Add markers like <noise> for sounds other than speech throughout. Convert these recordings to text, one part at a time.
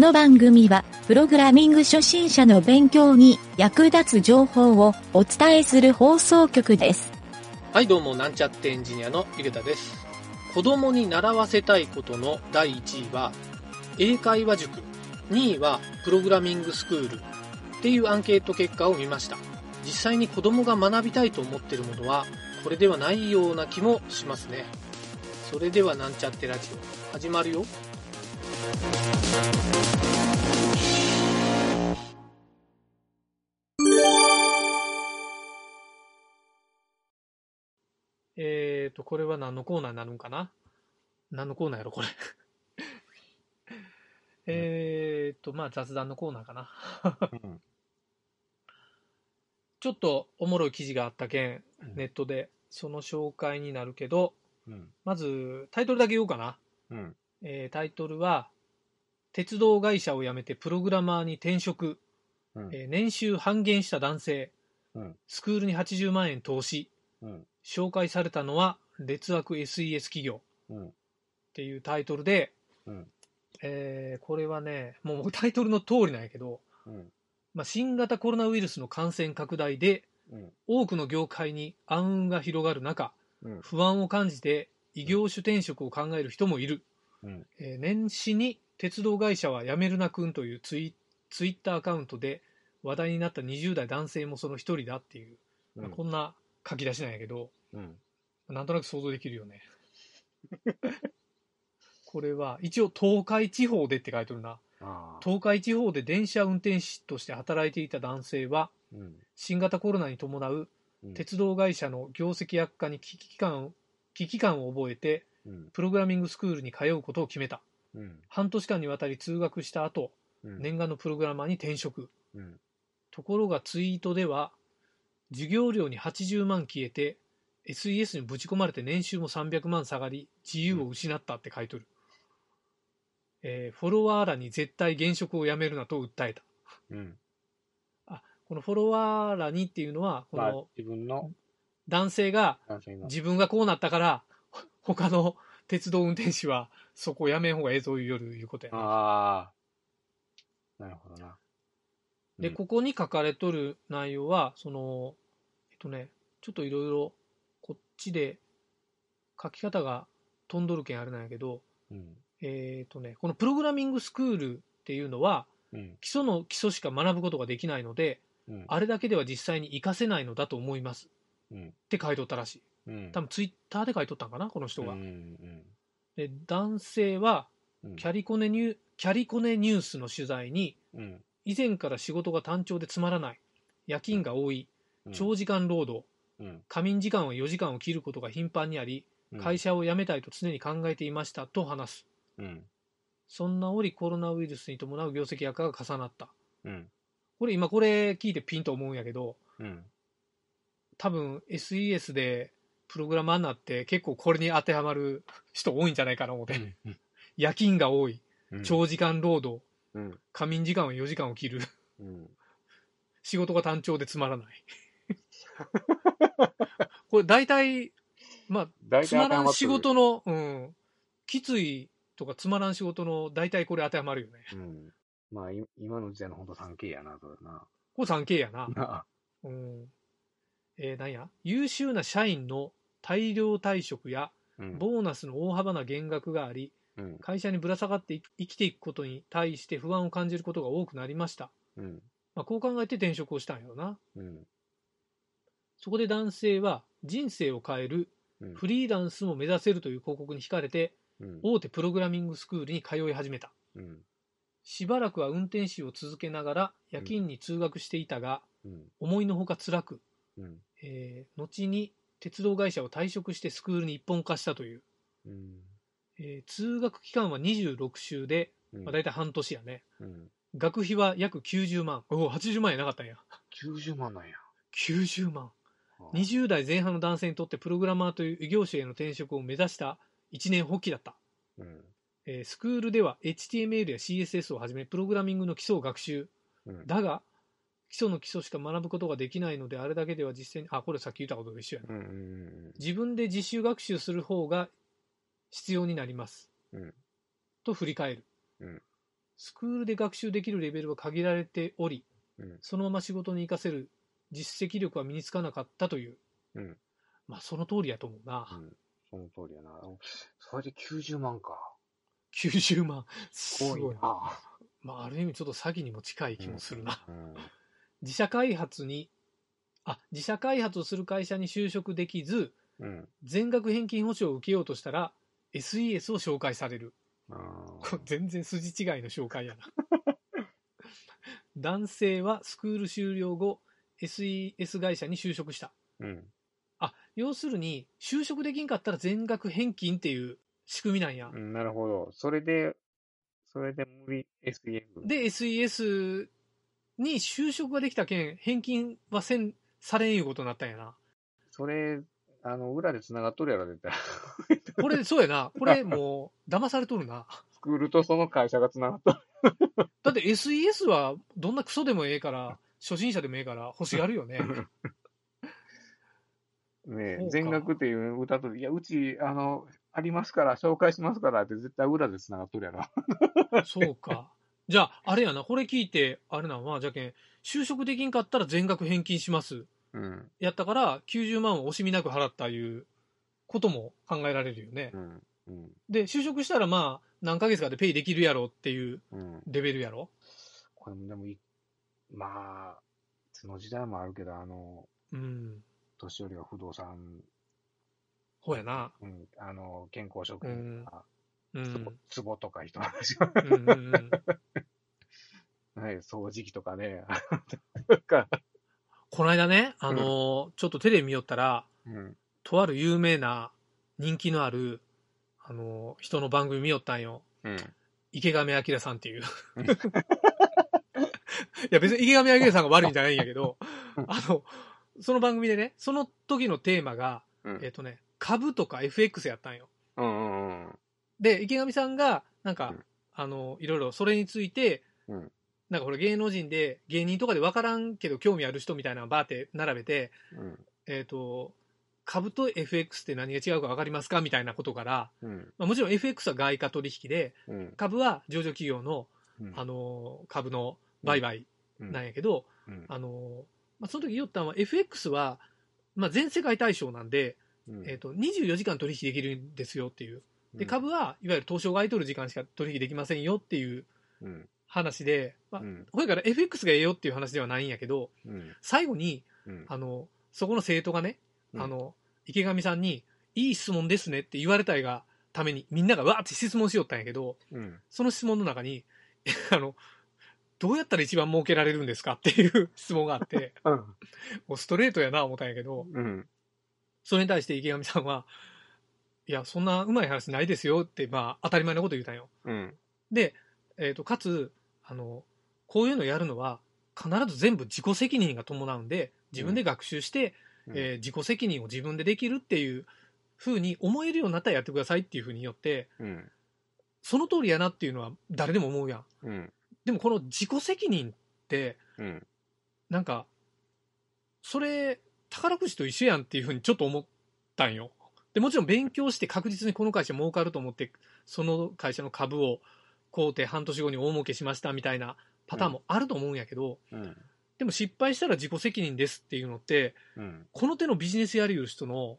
この番組は、プログラミング初心者の勉強に役立つ情報をお伝えする放送局です。はい、どうも、なんちゃってエンジニアのゆげたです。子供に習わせたいことの第1位は、英会話塾。2位は、プログラミングスクール。っていうアンケート結果を見ました。実際に子供が学びたいと思ってるものは、これではないような気もしますね。それでは、なんちゃってラジオ、始まるよ。えーと、これは何のコーナーになるんかな？何のコーナーやろ、これ。えーと、まあ雑談のコーナーかな。うん。ちょっとおもろい記事があったけん、うん。ネットで、その紹介になるけど、うん。まずタイトルだけ言おうかな。うんえータイトルは、鉄道会社を辞めてプログラマーに転職、うん。えー年収半減した男性、うん。スクールに80万円投資、うん。紹介されたのは劣悪 SES 企業。うん。っていうタイトルで、うん。えーこれはね、もうタイトルの通りなんやけど、うん。まあ、新型コロナウイルスの感染拡大でうん。多くの業界に暗雲が広がる中、うん。不安を感じて異業種転職を考える人もいる。うん。えー年始に鉄道会社は辞めるなくんというツイツイッターアカウントで話題になった20代男性もその一人だっていう、まあこんな書き出しなんやけど、うん。なんとなく想像できるよね。<laughs> これは一応東海地方でって書いてるな。東海地方で電車運転士として働いていた男性はうん。新型コロナに伴ううん。鉄道会社の業績悪化に危機感危機感を覚えてうん。プログラミングスクールに通うことを決めた。うん。半年間にわたり通学した後うん。念願のプログラマーに転職。うん。ところがツイートでは授業料に80万消えて SES にぶち込まれて年収も300万下がり自由を失ったって書いとる、えーフォロワーらに絶対現職をやめるなと訴えた。うん。このフォロワーらにっていうのはこまあの自分の男性が自分がこうなったからほ他の鉄道運転手はそこをやめん方がええぞいう夜いうことやな。ああなるほどな。で、うん。ここに書かれとる内容は、その、えっとね、ちょっといろいろこっちで書き方が飛んどるけんあれなんやけど、うん。えっとね、このプログラミングスクールっていうのは、うん。基礎の基礎しか学ぶことができないので、うん。あれだけでは実際に活かせないのだと思いますうん。って書いとったらしい。うん。多分ツイッターで書いとったんかな、この人が。うんうんで、男性はうん。キャリコネニュー、キャリコネニュースの取材に、うん。以前から仕事が単調でつまらない、夜勤が多い、うん。長時間労働、うん。仮眠時間は4時間を切ることが頻繁にあり、うん。会社を辞めたいと常に考えていましたと話す。うん。そんな折コロナウイルスに伴う業績悪化が重なった。うん。これ今これ聞いてピンと思うんやけど、うん。多分 SES でプログラマーになって結構これに当てはまる人多いんじゃないかな思って。夜勤が多い、うん。長時間労働、うん。仮眠時間は4時間を切る、うん。仕事が単調でつまらない。<laughs> これ大体、まあ、大つまらん仕の事の、うん、きついとかつまらん仕事の大体これ当てはまるよね。うん。まあい今の時代の本当 3K やなそれな。これ 3K やな。なうん。えー、なんや？優秀な社員の大量退職やうん。ボーナスの大幅な減額があり、うん。会社にぶら下がってい生きていくことに対して不安を感じることが多くなりました。うん。まあ、こう考えて転職をしたんやろな。うん。そこで男性は人生を変えるうん。フリーランスも目指せるという広告に惹かれてうん。大手プログラミングスクールに通い始めた。うん。しばらくは運転手を続けながら夜勤に通学していたが、うん。思いのほか辛く、うん。えー後に鉄道会社を退職してスクールに一本化したという、うん。えー通学期間は26週で、うん。まあ、大体半年やね。うん。学費は約90万。おお80万円なかったんや。90万なんや。90万。あー20代前半の男性にとってプログラマーという異業種への転職を目指した一年発起だった、うん。えースクールでは HTML や CSS をはじめプログラミングの基礎を学習。うん。だが基礎の基礎しか学ぶことができないのであれだけでは実践にあこれさっき言ったことと一緒やなうんうん自分で自習学習する方が必要になります、うんと振り返る、うんスクールで学習できるレベルは限られており、うんそのまま仕事に活かせる実績力は身につかなかったという。うん。まあ、その通りやと思うな。うん。その通りやな。それで90万か。90万。すすごい。な。まあ、ある意味ちょっと詐欺にも近い気もするな。うん。自社開発に、あ、自社開発をする会社に就職できず、うん。全額返金保証を受けようとしたら、SES を紹介される。<laughs> 全然筋違いの紹介やな。<laughs> 男性はスクール終了後、SES 会社に就職した。ーうん。あ、要するに、就職できんかったら全額返金っていう仕組みなんや。うんなるほど。それで、それで無理 SEF。で、SES に就職ができたけん、返金はせん、されんいうことになったんやな。それ、あの、裏で繋がっとるやろ、絶対。<laughs> これ、そうやな。これもう、騙されとるな。スクールとその会社が繋がっとる。だって SES はどんなクソでもええから、初心者でもええから欲しがるよね。<laughs> ねそうか全額っていう歌と、いや、うち、あの、ありますから、紹介しますからって絶対裏で繋がっとるやろ。そうか。じゃあ、あれやな、これ聞いて、あれなんは、じゃけん、就職できんかったら全額返金します。うん。やったから、90万を惜しみなく払ったいうことも考えられるよねう。ん。うん。で、就職したらまあ、何ヶ月かでペイできるやろっていううん。レベルやろ？これもでもい、まあ、その時代もあるけど、あの、うん。年寄りが不動産、ほうやな。うん、あの、健康食品とか、うん。つぼとか人の話は、うんうんうん、<laughs> はい、掃除機とかね、<laughs> この間ね、あのーちょっとテレビ見よったら、うん。とある有名な人気のある、あのー人の番組見よったんよ。うん。池上彰さんっていう。いや別に池上彰さんが悪いんじゃないんやけど、あの、その番組でね、その時のテーマが、うん。えっ、とね、株とか FX やったんよ。うんうんうん。で、池上さんが、なんか、うんあの、いろいろそれについて、うんなんかこれ芸能人で、芸人とかで分からんけど興味ある人みたいなのバーって並べて、うん。えっ、と、株と FX って何が違うか分かりますかみたいなことから、うん。まあ、もちろん FX は外貨取引で、うん。株は上場企業の、うんあの、株の売買うんなんやけど、うんあの、まあ、その時言ったのは FX は、まあ、全世界対象なんで、うんえっ、と、24時間取引できるんですよっていう。で、うん株はいわゆる東証買い取る時間しか取引できませんよっていううん。話で、まあう、ん。ほいから FX がええよっていう話ではないんやけど、うん。最後に、うん。あの、そこの生徒がね、うんあの、池上さんに、いい質問ですねって言われたいがために、みんながわーって質問しよったんやけど、うん。その質問の中に、<laughs> あの、どうやったら一番儲けられるんですかっていう <laughs> 質問があって、うん。もうストレートやな思ったんやけど、うん。それに対して池上さんは、いや、そんなうまい話ないですよって、まあ、当たり前のこと言うたんよ。うん。で、えっ、と、かつ、あの、こういうのやるのは、必ず全部自己責任が伴うんで、自分で学習して、うんえー自己責任を自分でできるっていうふうに思えるようになったらやってくださいっていうふうに言って、うん。その通りやなっていうのは誰でも思うやん。うん。でもこの自己責任って、うん。なんか、それ、宝くじと一緒やんっていうふうにちょっと思ったんよ。で、もちろん勉強して確実にこの会社儲かると思って、その会社の株を買うて半年後に大儲けしましたみたいなパターンもあると思うんやけど、うん。でも失敗したら自己責任ですっていうのって、うん。この手のビジネスやりよる人の、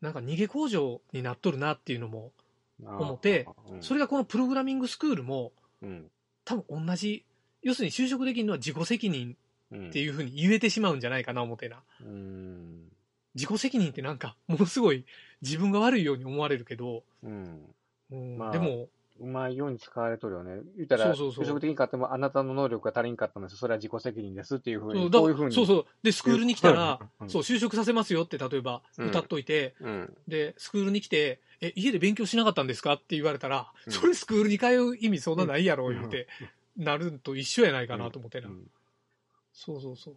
なんか逃げ工場になっとるなっていうのも、思ってうん、それがこのプログラミングスクールも、うん。多分同じ、要するに就職できるのは自己責任うん。っていうふうに言えてしまうんじゃないかな思ってな。うん。自己責任ってなんか、ものすごい自分が悪いように思われるけど、うん。うんまあでも、うまいように使われとるよね。言ったら、そうそうそう就職的に買っても、あなたの能力が足りんかったのです。それは自己責任ですっていうふうに、そうだそういうふうに。そうそう。で、スクールに来たら、うんそう、就職させますよって、例えば、うん歌っといて、うん。で、スクールに来て、え、家で勉強しなかったんですかって言われたら、うんそれスクールに通う意味そんなないやろ、うん言って、なると一緒やないかなと思ってな。うんそうそうそう。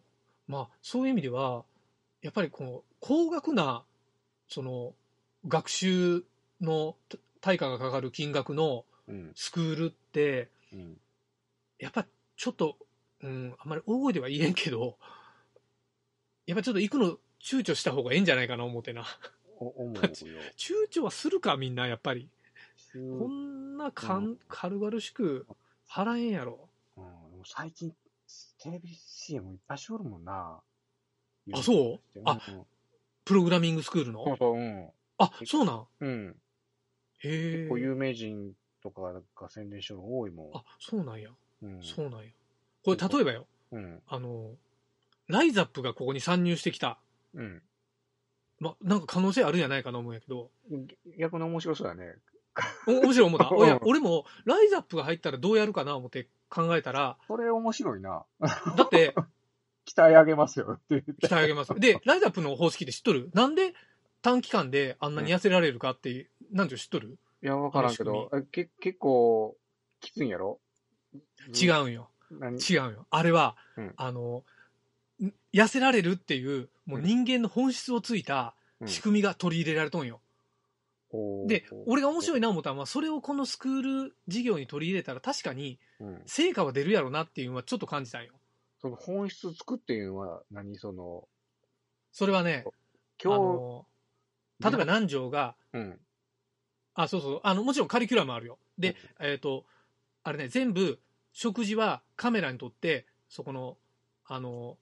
まあ、そういう意味では、やっぱりこの、高額な、その、学習のた対価がかかる金額のうん。スクールって、うん。やっぱちょっと、うん、あんまり大声では言えんけど、やっぱちょっと行くの躊躇した方がええんじゃないかな思ってな。お思うよ。<laughs> 躊躇はするかみんなやっぱり。うんこんなかん、うん軽々しく払えんやろ。うん、最近、テレビ CM いっぱいしおるもんな。あそう？あうんプログラミングスクールの？そうそう、うん。あ、そうなんうん。へえこう。有名人とかが宣伝してるの多いもん。あ、そうなんや。うん。そうなんや。これ例えばよ、うん。あの、ライザップがここに参入してきた。うん。ま、なんか可能性あるんじゃないかな思うんやけど。逆に面白そうだね。お面白い思った。<laughs> 俺も、ライザップが入ったらどうやるかな思って考えたら、それ面白いな。<laughs> だって、<laughs> 期待上げますよって言って。鍛え上げます。で、ライザップの方式で知っとる？なんで短期間であんなに痩せられるかって、なんて知っとる？いや、わからんけど、えけ結構、きついんやろ？違うんよ。何？違うよ。あれは、うん。あの、ん痩せられるっていう、もう人間の本質をついたうん。仕組みが取り入れられとんよ。ほうで、俺が面白いな思ったのは、それをこのスクール事業に取り入れたら確かにうん。成果は出るやろなっていうのはちょっと感じたんよ。その本質つくっていうのは何？その、それはね、あ今の、例えば南條が、日、うん。あ、そうそう、あの、もちろんカリキュラムあるよ。で、えっ、と、あれね、全部、食事はカメラに撮って、そこの、あの、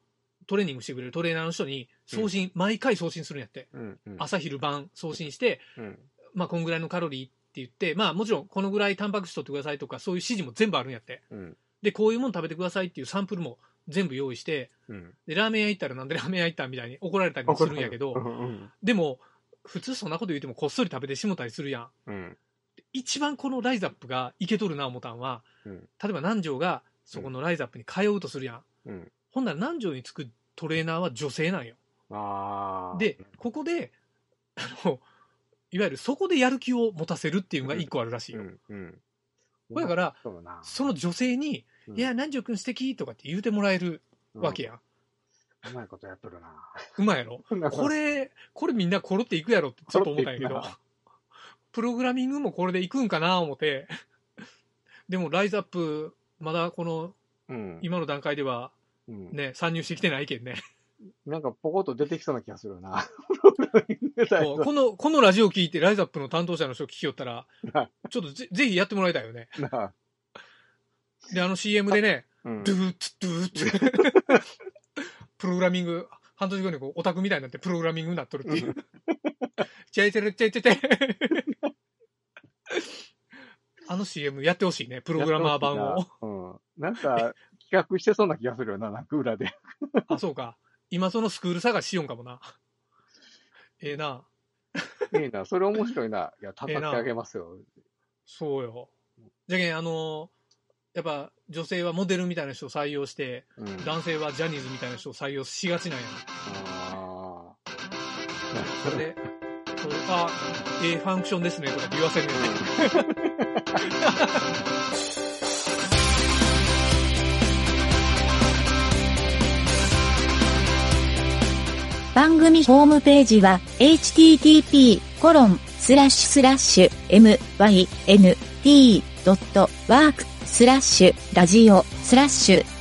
トレーニングしてくれるトレーナーの人に送信、毎回送信するんやって。うん。うん。朝昼晩送信して、うん。まあ、こんぐらいのカロリーって言って、まあ、もちろん、このぐらいタンパク質取ってくださいとか、そういう指示も全部あるんやって。うん。で、こういうもの食べてくださいっていうサンプルも全部用意して、うん。で、ラーメン屋行ったらなんでラーメン屋行ったみたいに怒られたりもするんやけどう、ん。でも、普通そんなこと言ってもこっそり食べてしもたりするやん。うん。一番このライザップがいけとるな思ったんは、うん例えば南條がそこのライザップに通うとするやん。うん。ほんなら南條につくトレーナーは女性なんよ。で、ここで、あの、いわゆるそこでやる気を持たせるっていうのが一個あるらしいうよ。ん。うん。だから、その女性に、うんいや、南條くん素敵とかって言うてもらえるわけや。やん。うまいことやっとるな。うまいやろ？<laughs> これ、これみんなコロっていくやろってちょっと思ったんやけどプログラミングもこれでいくんかな思って、でもライズアップ、まだこのうん。今の段階ではうん。ね、参入してきてないけんね。なんかポコッと出てきそうな気がするな。<laughs> この、このラジオ聞いてライズアップの担当者の人聞きよったらな、ちょっとぜぜひやってもらいたいよね。なで、あの CM でね、うんドゥーツドゥーって、<laughs> プログラミング、半年後にこうオタクみたいになってプログラミングになっとるっていう。ちゃいちゃいちゃいちゃいちゃい。あの CM やってほしいね、プログラマー版を。。うん。なんか、企画してそうな気がするよな、なんか裏で。あ、そうか。今そのスクール探ししよんかもな。ええな。いいな、それ面白いな。いや、叩き上げますよ。そうよ。じゃけん、あのやっぱ女性はモデルみたいな人を採用して、うん。男性はジャニーズみたいな人を採用しがちなんや。あそれで、そうあ、ええファンクションですねとかって言わせるよね。<laughs> 番組ホームページは http:// mynt.work スラッシュラジオスラッシュ